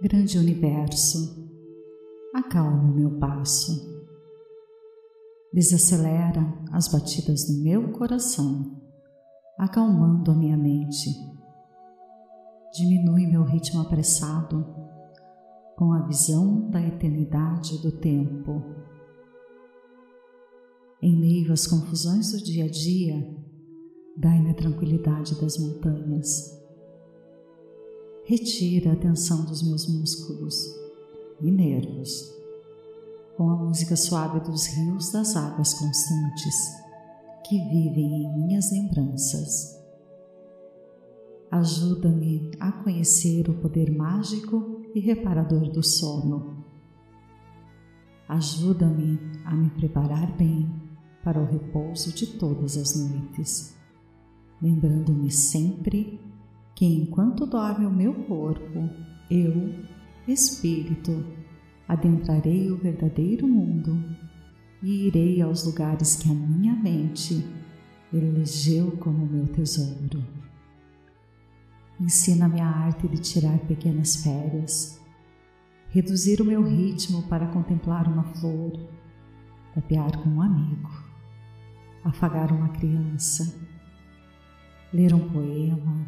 Grande universo, acalma o meu passo. Desacelera as batidas do meu coração, acalmando a minha mente. Diminui meu ritmo apressado com a visão da eternidade do tempo. Em meio às confusões do dia a dia, dai-me a tranquilidade das montanhas retira a tensão dos meus músculos e nervos com a música suave dos rios das águas constantes que vivem em minhas lembranças. Ajuda-me a conhecer o poder mágico e reparador do sono. Ajuda-me a me preparar bem para o repouso de todas as noites, lembrando-me sempre que enquanto dorme o meu corpo, eu, espírito, adentrarei o verdadeiro mundo e irei aos lugares que a minha mente elegeu como meu tesouro. Ensina-me a arte de tirar pequenas férias, reduzir o meu ritmo para contemplar uma flor, tapear com um amigo, afagar uma criança, ler um poema,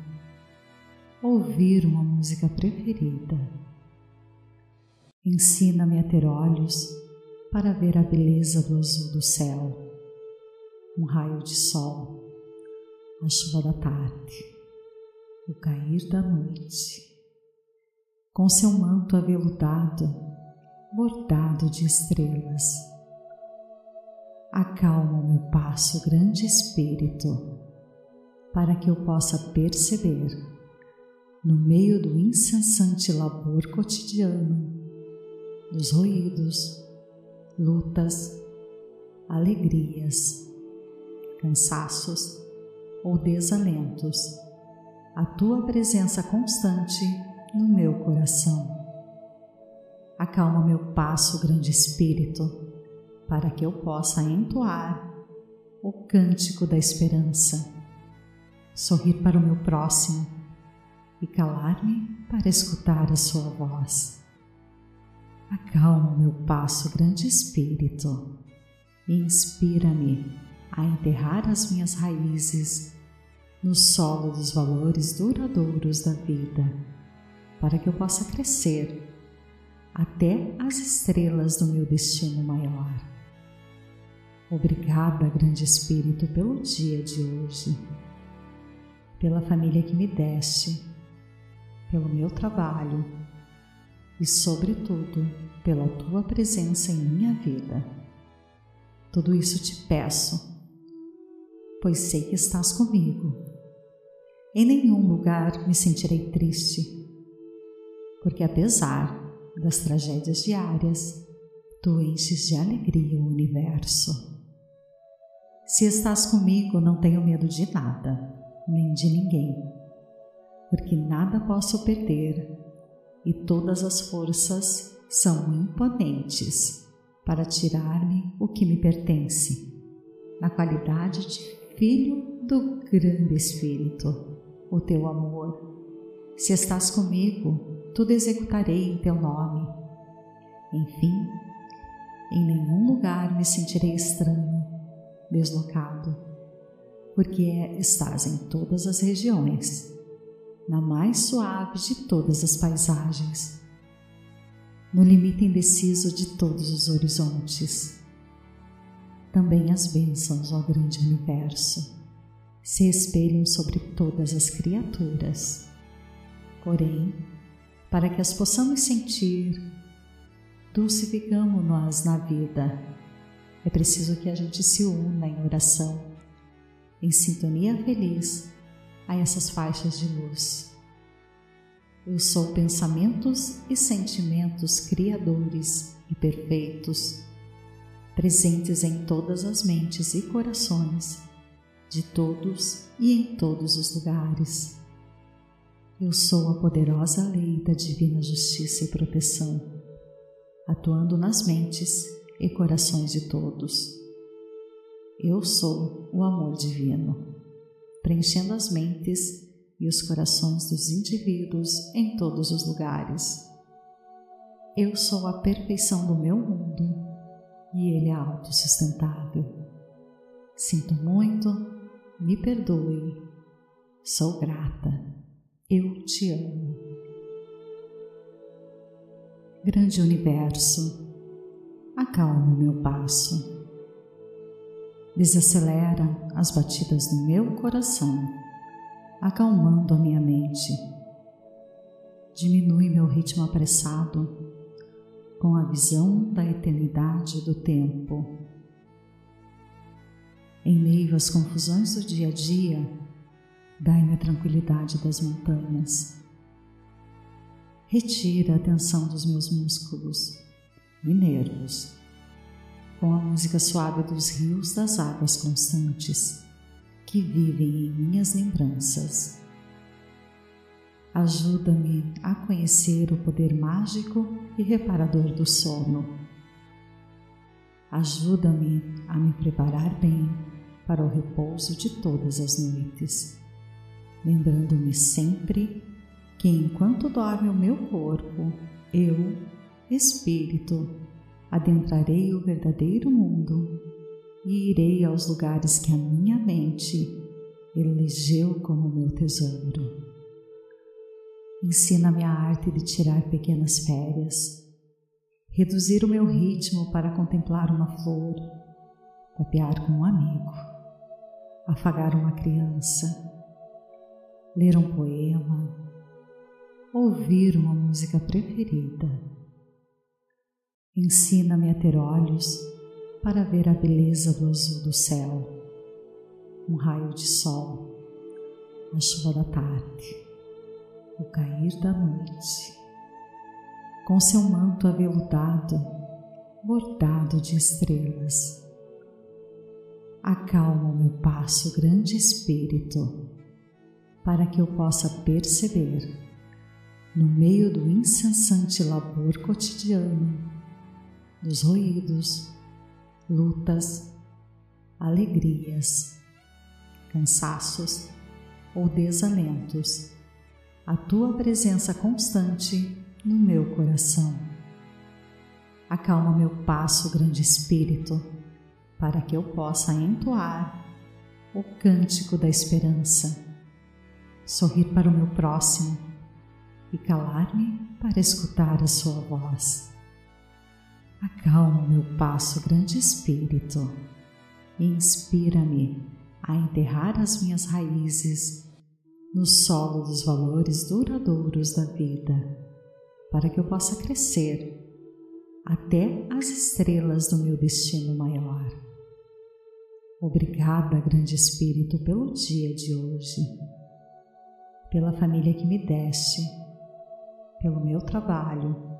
ouvir uma música preferida. Ensina-me a ter olhos para ver a beleza do azul do céu, um raio de sol, a chuva da tarde, o cair da noite, com seu manto aveludado, bordado de estrelas. Acalma o meu passo, grande Espírito, para que eu possa perceber no meio do incessante labor cotidiano, dos ruídos, lutas, alegrias, cansaços ou desalentos, a tua presença constante no meu coração. Acalma meu passo, grande Espírito, para que eu possa entoar o cântico da esperança, sorrir para o meu próximo e calar-me para escutar a sua voz. Acalma meu passo, grande Espírito, e inspira-me a enterrar as minhas raízes no solo dos valores duradouros da vida, para que eu possa crescer até as estrelas do meu destino maior. Obrigada, grande Espírito, pelo dia de hoje, pela família que me deste pelo meu trabalho e, sobretudo, pela tua presença em minha vida. Tudo isso te peço, pois sei que estás comigo. Em nenhum lugar me sentirei triste, porque apesar das tragédias diárias, tu enches de alegria o universo. Se estás comigo, não tenho medo de nada, nem de ninguém porque nada posso perder e todas as forças são imponentes para tirar-me o que me pertence, na qualidade de filho do grande Espírito, o teu amor. Se estás comigo, tudo executarei em teu nome. Enfim, em nenhum lugar me sentirei estranho, deslocado, porque estás em todas as regiões na mais suave de todas as paisagens, no limite indeciso de todos os horizontes. Também as bênçãos ao grande universo se espelham sobre todas as criaturas. Porém, para que as possamos sentir, dulcificamos-nos na vida. É preciso que a gente se una em oração, em sintonia feliz a essas faixas de luz. Eu sou pensamentos e sentimentos criadores e perfeitos, presentes em todas as mentes e corações de todos e em todos os lugares. Eu sou a poderosa lei da divina justiça e proteção, atuando nas mentes e corações de todos. Eu sou o amor divino preenchendo as mentes e os corações dos indivíduos em todos os lugares, Eu sou a perfeição do meu mundo e ele é autossustentável. Sinto muito, me perdoe, sou grata, eu te amo. Grande universo, acalma o meu passo, desacelera as batidas do meu coração, acalmando a minha mente. Diminui meu ritmo apressado com a visão da eternidade do tempo. Em meio às confusões do dia a dia, dai-me a tranquilidade das montanhas. Retira a tensão dos meus músculos e nervos, com a música suave dos rios das águas constantes que vivem em minhas lembranças. Ajuda-me a conhecer o poder mágico e reparador do sono. Ajuda-me a me preparar bem para o repouso de todas as noites, lembrando-me sempre que enquanto dorme o meu corpo, eu, espírito, adentrarei o verdadeiro mundo e irei aos lugares que a minha mente elegeu como meu tesouro. Ensina-me a arte de tirar pequenas férias, reduzir o meu ritmo para contemplar uma flor, papear com um amigo, afagar uma criança, ler um poema, ouvir uma música preferida. Ensina-me a ter olhos para ver a beleza do azul do céu, um raio de sol, a chuva da tarde o cair da noite, com seu manto aveludado, bordado de estrelas. Acalma o meu passo, grande Espírito, para que eu possa perceber, no meio do incessante labor cotidiano, dos ruídos, lutas, alegrias, cansaços ou desalentos, a tua presença constante no meu coração. Acalma meu passo, grande Espírito, para que eu possa entoar o cântico da esperança, sorrir para o meu próximo e calar-me para escutar a sua voz. Acalma meu passo, grande Espírito, e inspira-me a enterrar as minhas raízes no solo dos valores duradouros da vida, para que eu possa crescer até as estrelas do meu destino maior. Obrigada, Grande Espírito, pelo dia de hoje, pela família que me deste, pelo meu trabalho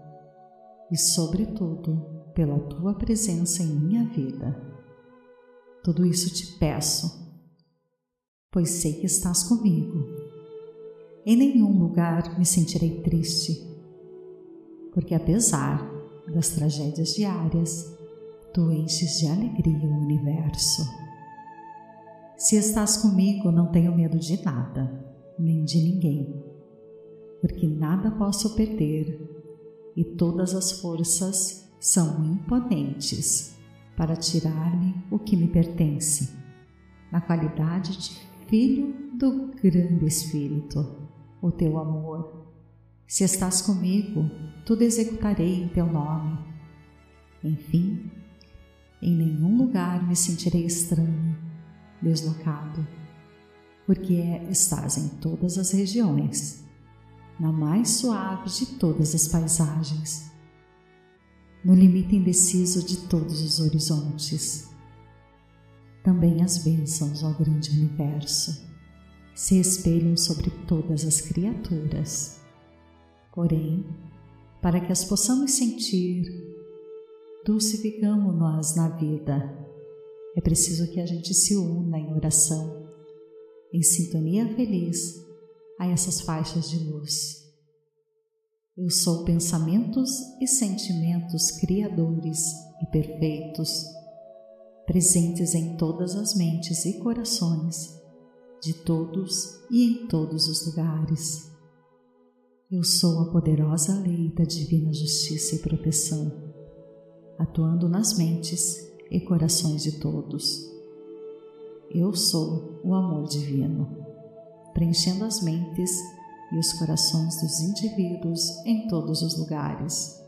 e, sobretudo, pela tua presença em minha vida. Tudo isso te peço, pois sei que estás comigo em nenhum lugar me sentirei triste, porque apesar das tragédias diárias, tu enches de alegria o universo. Se estás comigo, não tenho medo de nada, nem de ninguém, porque nada posso perder e todas as forças são imponentes para tirar-me o que me pertence, na qualidade de filho do grande Espírito o teu amor. Se estás comigo, tudo executarei em teu nome. Enfim, em nenhum lugar me sentirei estranho, deslocado, porque estás em todas as regiões, na mais suave de todas as paisagens, no limite indeciso de todos os horizontes. Também as bênçãos ao grande universo se espelham sobre todas as criaturas. Porém, para que as possamos sentir, dulcificamos-nos na vida. É preciso que a gente se una em oração, em sintonia feliz a essas faixas de luz. Eu sou pensamentos e sentimentos criadores e perfeitos, presentes em todas as mentes e corações de todos e em todos os lugares. Eu sou a poderosa lei da divina justiça e proteção, atuando nas mentes e corações de todos. Eu sou o amor divino, preenchendo as mentes e os corações dos indivíduos em todos os lugares.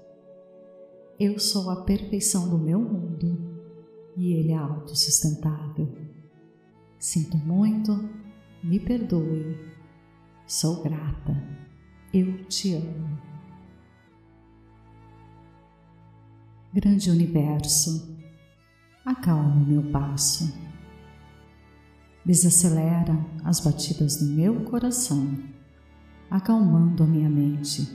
Eu sou a perfeição do meu mundo e ele é autossustentável. Sinto muito, me perdoe, sou grata, eu te amo. Grande universo, acalma o meu passo, desacelera as batidas do meu coração, acalmando a minha mente.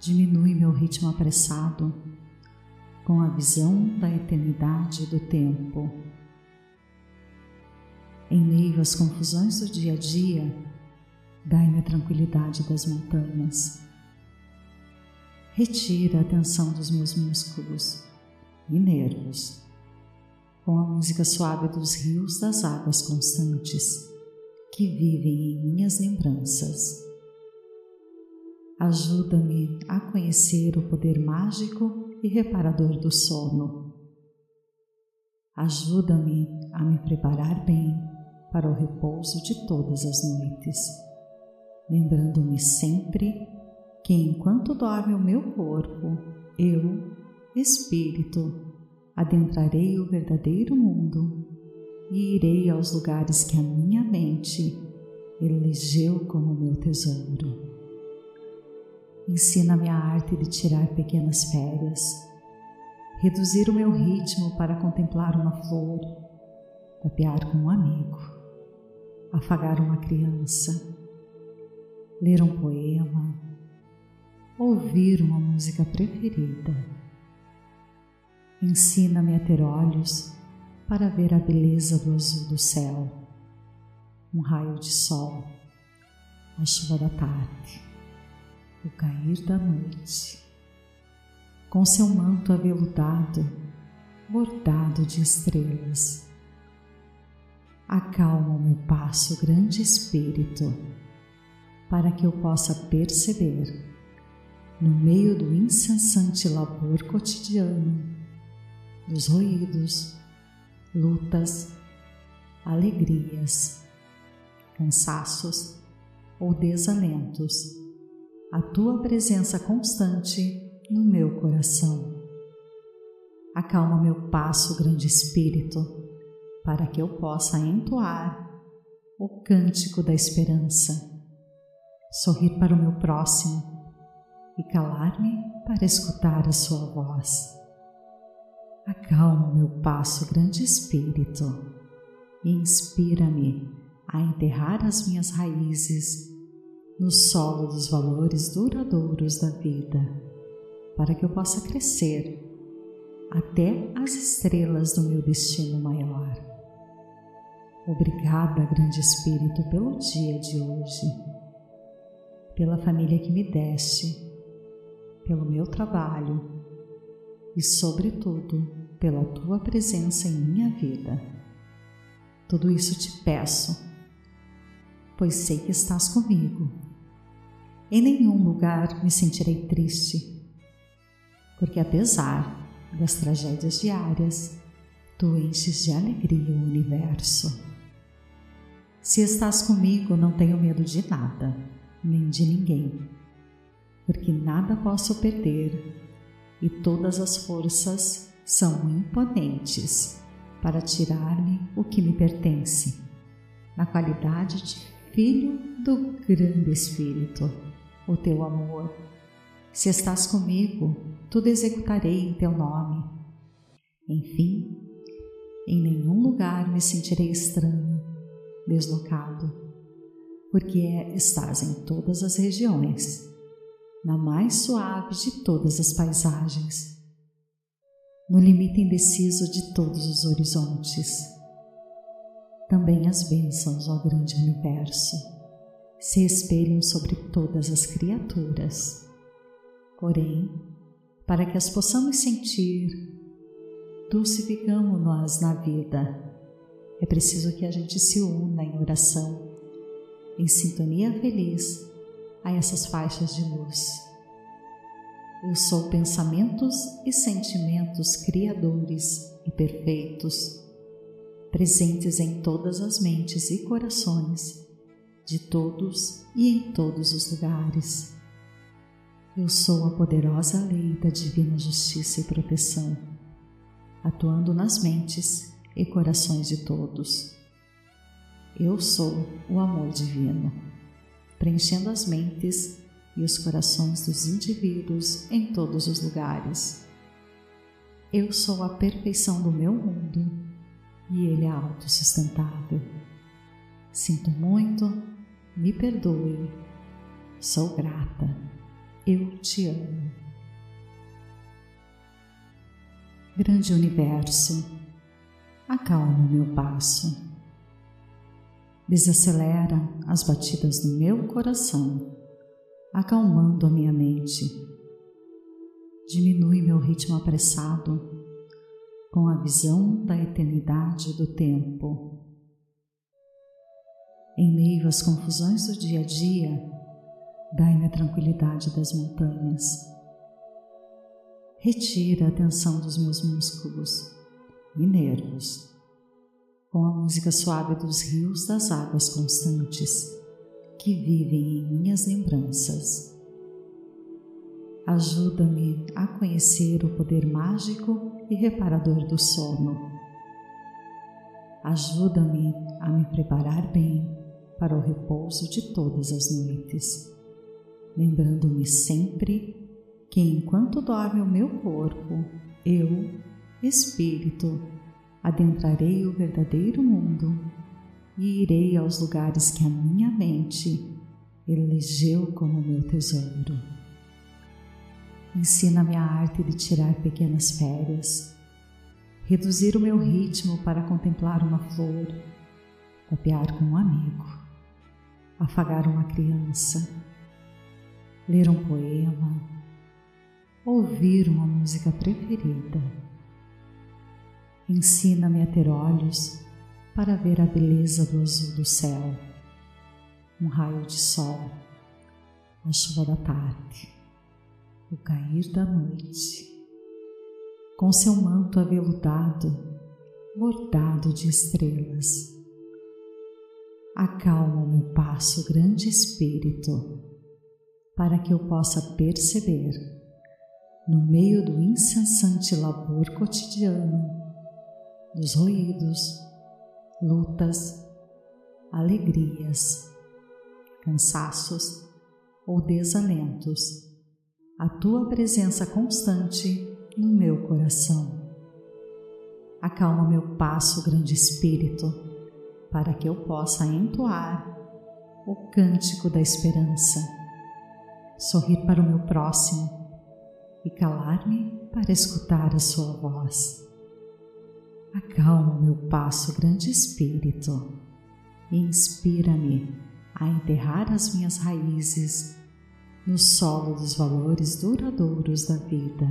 Diminui meu ritmo apressado com a visão da eternidade do tempo. Em meio às confusões do dia a dia, dai-me a tranquilidade das montanhas. Retira a tensão dos meus músculos e nervos, com a música suave dos rios das águas constantes que vivem em minhas lembranças. Ajuda-me a conhecer o poder mágico e reparador do sono. Ajuda-me a me preparar bem para o repouso de todas as noites, lembrando-me sempre que enquanto dorme o meu corpo, eu, espírito, adentrarei o verdadeiro mundo e irei aos lugares que a minha mente elegeu como meu tesouro. Ensina-me a arte de tirar pequenas férias, reduzir o meu ritmo para contemplar uma flor, papear com um amigo, afagar uma criança, ler um poema, ouvir uma música preferida. Ensina-me a ter olhos para ver a beleza do azul do céu, um raio de sol, a chuva da tarde o cair da noite. Com seu manto aveludado, bordado de estrelas, acalma o meu passo, grande Espírito, para que eu possa perceber, no meio do incessante labor cotidiano, dos ruídos, lutas, alegrias, cansaços ou desalentos, a tua presença constante no meu coração. Acalma meu passo, grande Espírito, para que eu possa entoar o cântico da esperança, sorrir para o meu próximo e calar-me para escutar a sua voz. Acalma meu passo, grande Espírito, e inspira-me a enterrar as minhas raízes no solo dos valores duradouros da vida, para que eu possa crescer até as estrelas do meu destino maior. Obrigada, Grande Espírito, pelo dia de hoje, pela família que me deste, pelo meu trabalho e, sobretudo, pela tua presença em minha vida. Tudo isso te peço, pois sei que estás comigo em nenhum lugar me sentirei triste, porque apesar das tragédias diárias, tu enches de alegria o universo. Se estás comigo, não tenho medo de nada, nem de ninguém, porque nada posso perder e todas as forças são imponentes para tirar-me o que me pertence, na qualidade de filho do grande Espírito o teu amor. Se estás comigo, tudo executarei em teu nome. Enfim, em nenhum lugar me sentirei estranho, deslocado, porque é, estás em todas as regiões, na mais suave de todas as paisagens, no limite indeciso de todos os horizontes. Também as bênçãos ao grande universo se espelham sobre todas as criaturas. Porém, para que as possamos sentir, dulcificamos-nas na vida. É preciso que a gente se una em oração, em sintonia feliz, a essas faixas de luz. Eu sou pensamentos e sentimentos criadores e perfeitos, presentes em todas as mentes e corações de todos e em todos os lugares. Eu sou a poderosa lei da divina justiça e proteção, atuando nas mentes e corações de todos. Eu sou o amor divino, preenchendo as mentes e os corações dos indivíduos em todos os lugares. Eu sou a perfeição do meu mundo e ele é autossustentável. Sinto muito, me perdoe, sou grata, eu te amo. Grande universo, acalma o meu passo. Desacelera as batidas do meu coração acalmando a minha mente. Diminui meu ritmo apressado com a visão da eternidade do tempo. Em meio às confusões do dia a dia, dai-me a tranquilidade das montanhas. Retira a tensão dos meus músculos e nervos com a música suave dos rios das águas constantes que vivem em minhas lembranças. Ajuda-me a conhecer o poder mágico e reparador do sono. Ajuda-me a me preparar bem para o repouso de todas as noites, lembrando-me sempre que enquanto dorme o meu corpo, eu, espírito, adentrarei o verdadeiro mundo e irei aos lugares que a minha mente elegeu como meu tesouro. Ensina-me a arte de tirar pequenas férias, reduzir o meu ritmo para contemplar uma flor, copiar com um amigo, afagar uma criança, ler um poema, ouvir uma música preferida. Ensina-me a ter olhos para ver a beleza do azul do céu, um raio de sol, a chuva da tarde, o cair da noite, com seu manto aveludado, bordado de estrelas. Acalma o meu passo, grande espírito, para que eu possa perceber, no meio do incessante labor cotidiano, dos ruídos, lutas, alegrias, cansaços ou desalentos, a tua presença constante no meu coração. Acalma meu passo, grande Espírito, para que eu possa entoar o cântico da esperança, sorrir para o meu próximo e calar-me para escutar a sua voz. Acalma meu passo, grande Espírito, e inspira-me a enterrar as minhas raízes no solo dos valores duradouros da vida,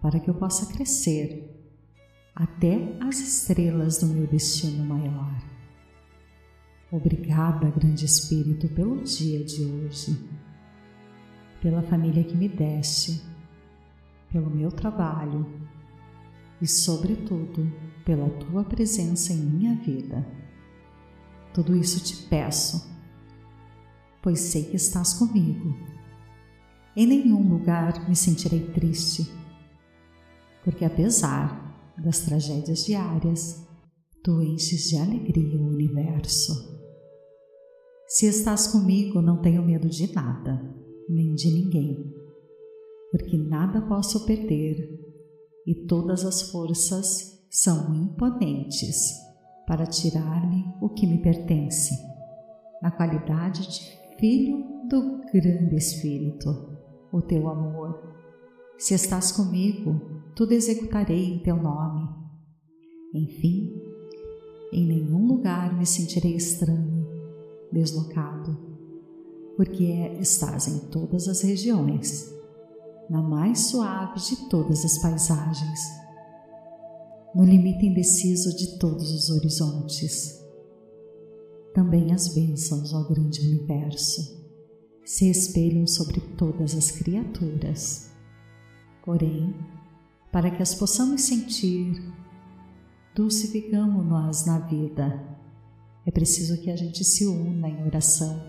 para que eu possa crescer até as estrelas do meu destino maior. Obrigada, grande Espírito, pelo dia de hoje, pela família que me deste, pelo meu trabalho e, sobretudo, pela tua presença em minha vida. Tudo isso te peço, pois sei que estás comigo. Em nenhum lugar me sentirei triste, porque apesar das tragédias diárias, tu enches de alegria o universo. Se estás comigo, não tenho medo de nada, nem de ninguém, porque nada posso perder e todas as forças são imponentes para tirar-me o que me pertence, na qualidade de filho do grande Espírito, o teu amor. Se estás comigo, tudo executarei em teu nome. Enfim, em nenhum lugar me sentirei estranho, deslocado, porque estás em todas as regiões na mais suave de todas as paisagens, no limite indeciso de todos os horizontes. Também as bênçãos ao grande universo, se espelham sobre todas as criaturas. Porém, para que as possamos sentir, dulcificamos-nos na vida. É preciso que a gente se una em oração,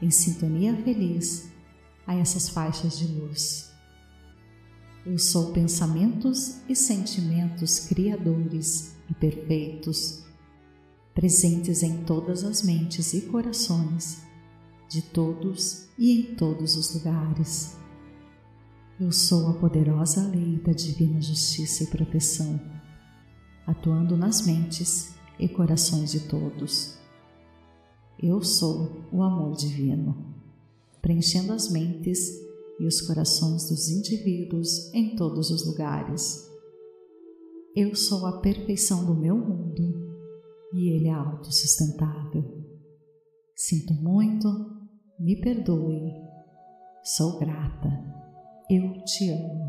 em sintonia feliz a essas faixas de luz. Eu sou pensamentos e sentimentos criadores e perfeitos, presentes em todas as mentes e corações de todos e em todos os lugares. Eu sou a poderosa lei da divina justiça e proteção, atuando nas mentes e corações de todos. Eu sou o amor divino, preenchendo as mentes e os corações dos indivíduos em todos os lugares. Eu sou a perfeição do meu mundo e ele é autossustentável. Sinto muito me perdoe, sou grata, eu te amo.